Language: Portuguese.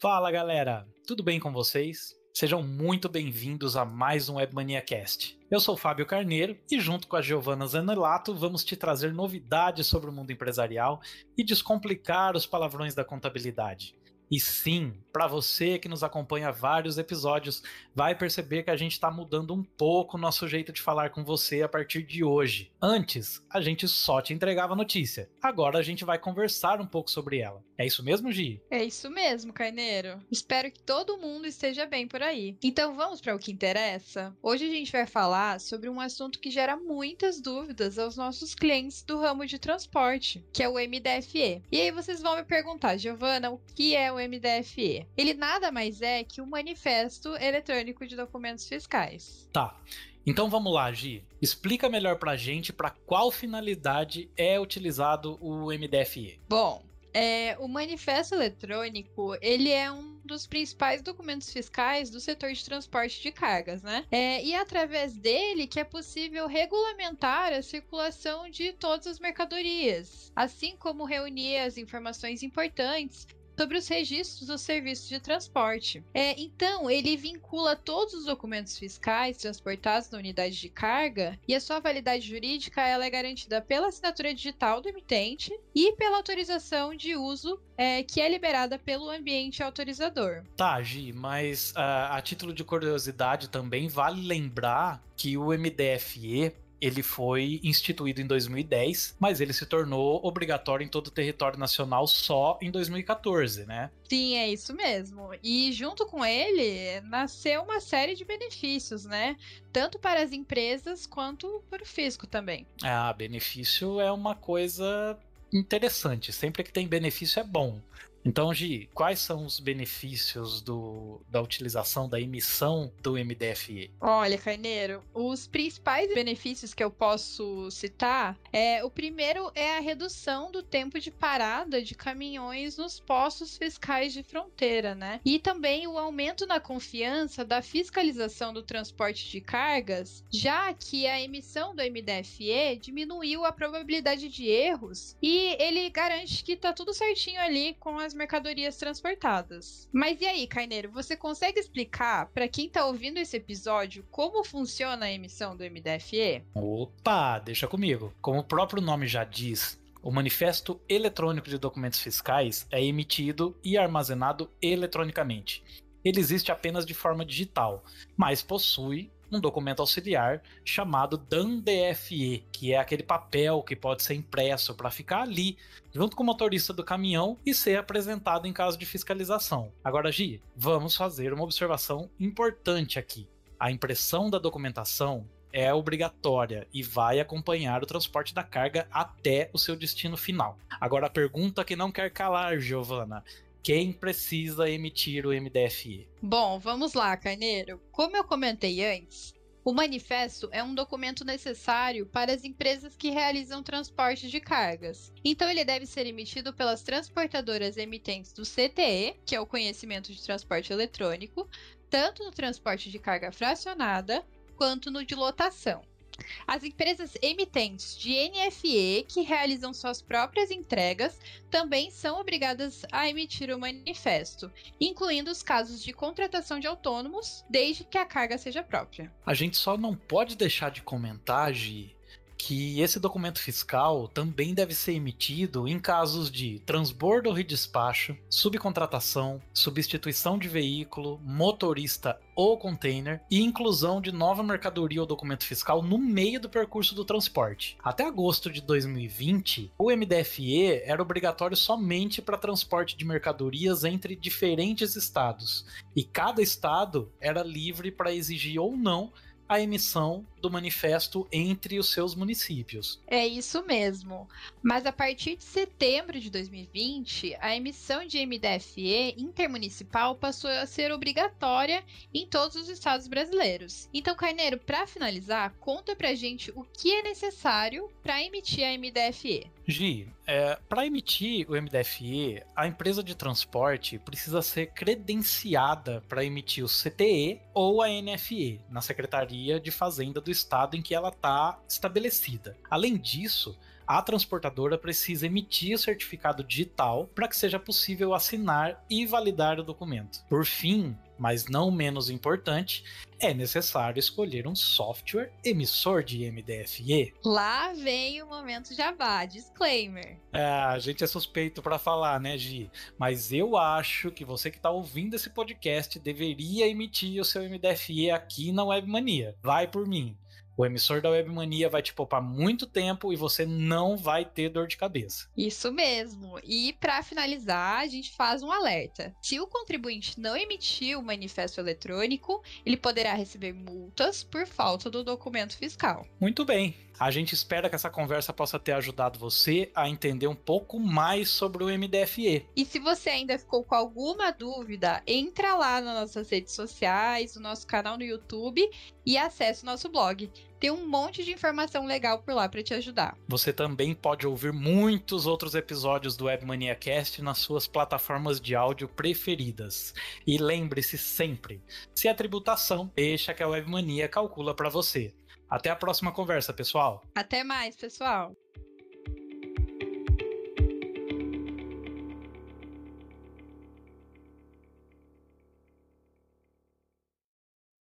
Fala galera, tudo bem com vocês? Sejam muito bem-vindos a mais um Webmania Cast. Eu sou Fábio Carneiro e, junto com a Giovanna Zanelato, vamos te trazer novidades sobre o mundo empresarial e descomplicar os palavrões da contabilidade. E sim, para você que nos acompanha vários episódios, vai perceber que a gente está mudando um pouco o nosso jeito de falar com você a partir de hoje. Antes, a gente só te entregava notícia. Agora a gente vai conversar um pouco sobre ela. É isso mesmo, Gi? É isso mesmo, Carneiro. Espero que todo mundo esteja bem por aí. Então vamos para o que interessa? Hoje a gente vai falar sobre um assunto que gera muitas dúvidas aos nossos clientes do ramo de transporte, que é o MDFE. E aí vocês vão me perguntar, Giovana, o que é o MDFE? Ele nada mais é que o um Manifesto Eletrônico de Documentos Fiscais. Tá. Então vamos lá, Gi. Explica melhor pra gente para qual finalidade é utilizado o MDFE. Bom, é, o manifesto eletrônico ele é um dos principais documentos fiscais do setor de transporte de cargas, né? É, e é através dele que é possível regulamentar a circulação de todas as mercadorias, assim como reunir as informações importantes sobre os registros dos serviços de transporte. É, então, ele vincula todos os documentos fiscais transportados na unidade de carga e a sua validade jurídica ela é garantida pela assinatura digital do emitente e pela autorização de uso é, que é liberada pelo ambiente autorizador. Tá, Gi, mas uh, a título de curiosidade também vale lembrar que o MDFE ele foi instituído em 2010, mas ele se tornou obrigatório em todo o território nacional só em 2014, né? Sim, é isso mesmo. E junto com ele nasceu uma série de benefícios, né? Tanto para as empresas quanto para o fisco também. Ah, benefício é uma coisa interessante. Sempre que tem benefício é bom. Então, Gi, quais são os benefícios do, da utilização da emissão do MDFE? Olha, Carneiro, os principais benefícios que eu posso citar é o primeiro é a redução do tempo de parada de caminhões nos postos fiscais de fronteira, né? E também o aumento na confiança da fiscalização do transporte de cargas, já que a emissão do MDFE diminuiu a probabilidade de erros e ele garante que tá tudo certinho ali com as mercadorias transportadas. Mas e aí, Carneiro, você consegue explicar para quem tá ouvindo esse episódio como funciona a emissão do MDFE? Opa, deixa comigo. Como o próprio nome já diz, o Manifesto Eletrônico de Documentos Fiscais é emitido e armazenado eletronicamente. Ele existe apenas de forma digital, mas possui um documento auxiliar chamado DAN-DFE, que é aquele papel que pode ser impresso para ficar ali, junto com o motorista do caminhão e ser apresentado em caso de fiscalização. Agora, Gi, vamos fazer uma observação importante aqui. A impressão da documentação é obrigatória e vai acompanhar o transporte da carga até o seu destino final. Agora, a pergunta que não quer calar, Giovana, quem precisa emitir o MDFE? Bom, vamos lá, Carneiro. Como eu comentei antes, o manifesto é um documento necessário para as empresas que realizam transporte de cargas. Então, ele deve ser emitido pelas transportadoras emitentes do CTE, que é o conhecimento de transporte eletrônico, tanto no transporte de carga fracionada quanto no de lotação. As empresas emitentes de NFE que realizam suas próprias entregas também são obrigadas a emitir o manifesto, incluindo os casos de contratação de autônomos, desde que a carga seja própria. A gente só não pode deixar de comentar, Gi, que esse documento fiscal também deve ser emitido em casos de transbordo ou redespacho, subcontratação, substituição de veículo, motorista ou container e inclusão de nova mercadoria ou documento fiscal no meio do percurso do transporte. Até agosto de 2020, o MDFE era obrigatório somente para transporte de mercadorias entre diferentes estados, e cada estado era livre para exigir ou não a emissão do manifesto entre os seus municípios. É isso mesmo. Mas a partir de setembro de 2020, a emissão de MDFE intermunicipal passou a ser obrigatória em todos os estados brasileiros. Então, Carneiro, para finalizar, conta pra gente o que é necessário para emitir a MDFE. Gi, é, para emitir o MDFE, a empresa de transporte precisa ser credenciada para emitir o CTE ou a NFE na Secretaria de Fazenda do estado em que ela está estabelecida. Além disso, a transportadora precisa emitir o certificado digital para que seja possível assinar e validar o documento. Por fim, mas não menos importante, é necessário escolher um software emissor de MDFE. Lá vem o momento Jabá, disclaimer. É, a gente é suspeito para falar, né, Gi? Mas eu acho que você que está ouvindo esse podcast deveria emitir o seu MDFE aqui na Webmania. Vai por mim. O emissor da Webmania vai te poupar muito tempo e você não vai ter dor de cabeça. Isso mesmo. E para finalizar, a gente faz um alerta. Se o contribuinte não emitir o manifesto eletrônico, ele poderá receber multas por falta do documento fiscal. Muito bem. A gente espera que essa conversa possa ter ajudado você a entender um pouco mais sobre o MDFE. E se você ainda ficou com alguma dúvida, entra lá nas nossas redes sociais, no nosso canal no YouTube e acesse o nosso blog. Tem um monte de informação legal por lá para te ajudar. Você também pode ouvir muitos outros episódios do Webmania Cast nas suas plataformas de áudio preferidas. E lembre-se sempre, se é tributação, deixa que a Webmania calcula para você. Até a próxima conversa, pessoal. Até mais, pessoal.